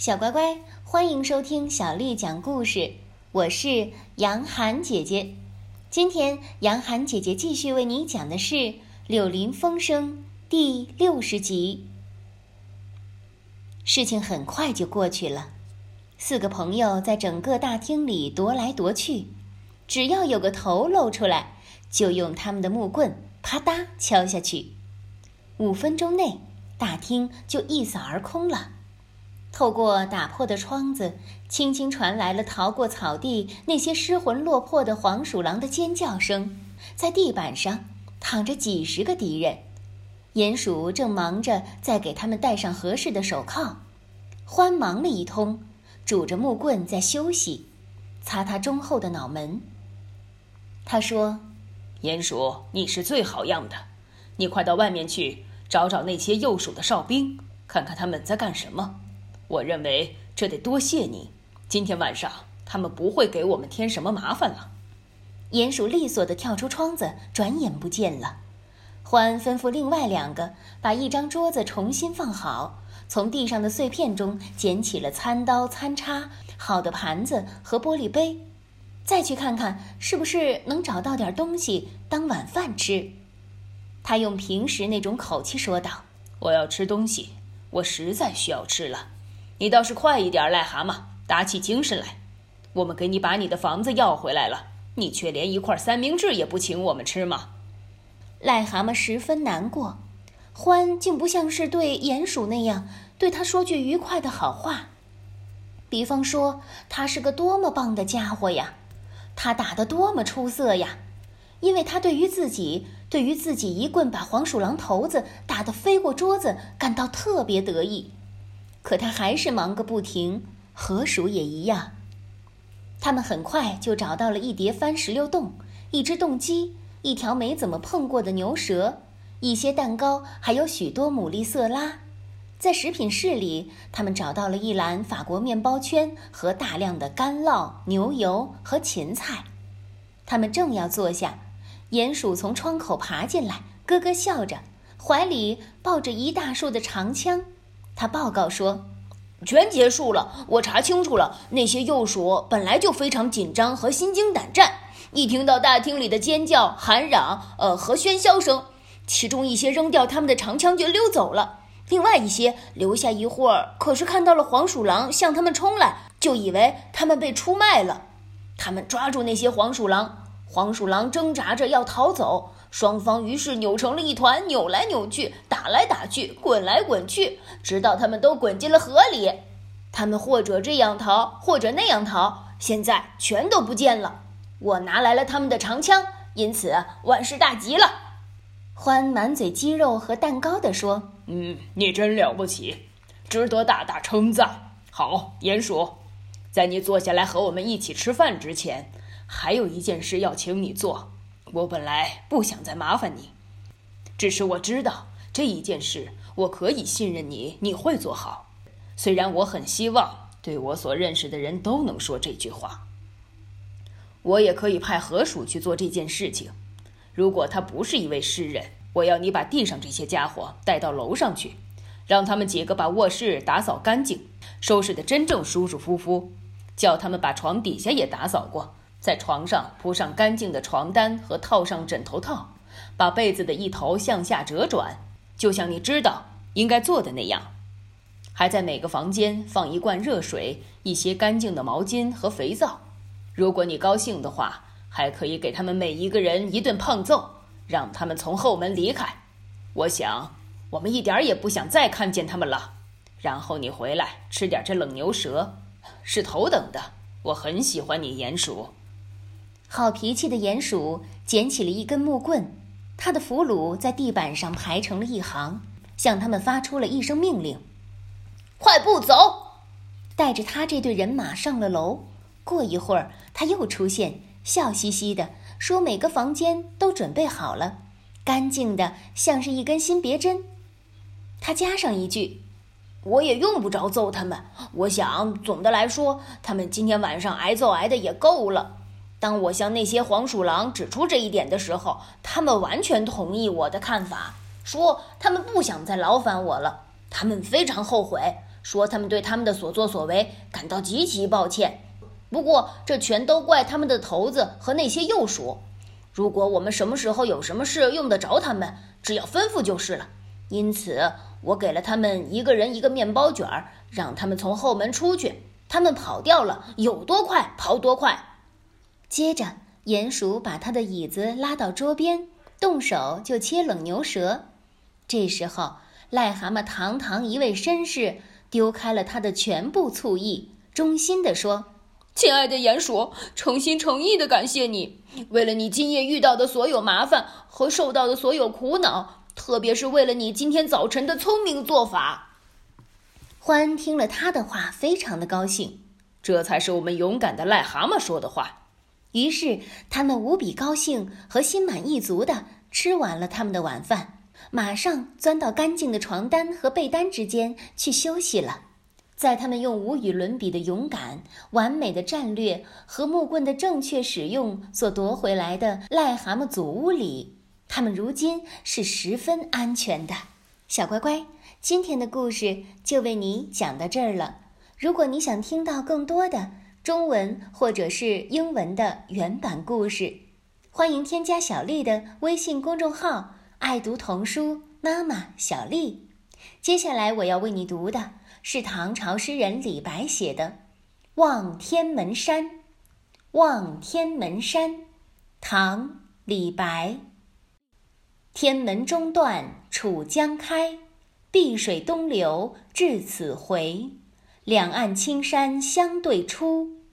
小乖乖，欢迎收听小丽讲故事。我是杨涵姐姐。今天杨涵姐姐继续为你讲的是《柳林风声》第六十集。事情很快就过去了，四个朋友在整个大厅里踱来踱去，只要有个头露出来，就用他们的木棍啪嗒敲下去。五分钟内，大厅就一扫而空了。透过打破的窗子，轻轻传来了逃过草地那些失魂落魄的黄鼠狼的尖叫声。在地板上躺着几十个敌人，鼹鼠正忙着在给他们戴上合适的手铐。欢忙了一通，拄着木棍在休息，擦他忠厚的脑门。他说：“鼹鼠，你是最好样的，你快到外面去找找那些幼鼠的哨兵，看看他们在干什么。”我认为这得多谢你。今天晚上他们不会给我们添什么麻烦了。鼹鼠利索地跳出窗子，转眼不见了。欢吩咐另外两个把一张桌子重新放好，从地上的碎片中捡起了餐刀、餐叉、好的盘子和玻璃杯，再去看看是不是能找到点东西当晚饭吃。他用平时那种口气说道：“我要吃东西，我实在需要吃了。”你倒是快一点，癞蛤蟆，打起精神来。我们给你把你的房子要回来了，你却连一块三明治也不请我们吃吗？癞蛤蟆十分难过，欢竟不像是对鼹鼠那样对他说句愉快的好话，比方说他是个多么棒的家伙呀，他打得多么出色呀，因为他对于自己对于自己一棍把黄鼠狼头子打得飞过桌子感到特别得意。可他还是忙个不停，河鼠也一样。他们很快就找到了一叠番石榴冻、一只冻鸡、一条没怎么碰过的牛舌、一些蛋糕，还有许多牡蛎色拉。在食品室里，他们找到了一篮法国面包圈和大量的干酪、牛油和芹菜。他们正要坐下，鼹鼠从窗口爬进来，咯咯笑着，怀里抱着一大束的长枪。他报告说：“全结束了。我查清楚了，那些幼鼠本来就非常紧张和心惊胆战。一听到大厅里的尖叫、喊嚷，呃和喧嚣声，其中一些扔掉他们的长枪就溜走了；另外一些留下一会儿，可是看到了黄鼠狼向他们冲来，就以为他们被出卖了。他们抓住那些黄鼠狼，黄鼠狼挣扎着要逃走。”双方于是扭成了一团，扭来扭去，打来打去，滚来滚去，直到他们都滚进了河里。他们或者这样逃，或者那样逃，现在全都不见了。我拿来了他们的长枪，因此万事大吉了。欢满嘴鸡肉和蛋糕地说：“嗯，你真了不起，值得大大称赞。好，鼹鼠，在你坐下来和我们一起吃饭之前，还有一件事要请你做。”我本来不想再麻烦你，只是我知道这一件事，我可以信任你，你会做好。虽然我很希望对我所认识的人都能说这句话，我也可以派河鼠去做这件事情。如果他不是一位诗人，我要你把地上这些家伙带到楼上去，让他们几个把卧室打扫干净，收拾得真正舒舒服服，叫他们把床底下也打扫过。在床上铺上干净的床单和套上枕头套，把被子的一头向下折转，就像你知道应该做的那样。还在每个房间放一罐热水、一些干净的毛巾和肥皂。如果你高兴的话，还可以给他们每一个人一顿胖揍，让他们从后门离开。我想，我们一点也不想再看见他们了。然后你回来吃点这冷牛舌，是头等的。我很喜欢你，鼹鼠。好脾气的鼹鼠捡起了一根木棍，他的俘虏在地板上排成了一行，向他们发出了一声命令：“快步走！”带着他这队人马上了楼。过一会儿，他又出现，笑嘻嘻的说：“每个房间都准备好了，干净的像是一根新别针。”他加上一句：“我也用不着揍他们。我想，总的来说，他们今天晚上挨揍挨的也够了。”当我向那些黄鼠狼指出这一点的时候，他们完全同意我的看法，说他们不想再劳烦我了。他们非常后悔，说他们对他们的所作所为感到极其抱歉。不过，这全都怪他们的头子和那些幼鼠。如果我们什么时候有什么事用得着他们，只要吩咐就是了。因此，我给了他们一个人一个面包卷儿，让他们从后门出去。他们跑掉了，有多快跑多快。接着，鼹鼠把他的椅子拉到桌边，动手就切冷牛舌。这时候，癞蛤蟆堂堂一位绅士，丢开了他的全部醋意，衷心地说。亲爱的鼹鼠，诚心诚意的感谢你，为了你今夜遇到的所有麻烦和受到的所有苦恼，特别是为了你今天早晨的聪明做法。欢听了他的话，非常的高兴。这才是我们勇敢的癞蛤蟆说的话。于是他们无比高兴和心满意足地吃完了他们的晚饭，马上钻到干净的床单和被单之间去休息了。在他们用无与伦比的勇敢、完美的战略和木棍的正确使用所夺回来的癞蛤蟆祖屋里，他们如今是十分安全的。小乖乖，今天的故事就为你讲到这儿了。如果你想听到更多的中文或者是英文的原版故事，欢迎添加小丽的微信公众号“爱读童书妈妈小丽”。接下来我要为你读的。是唐朝诗人李白写的《望天门山》。望天门山，唐·李白。天门中断楚江开，碧水东流至此回。两岸青山相对出，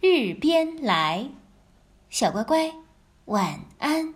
日边来。小乖乖，晚安。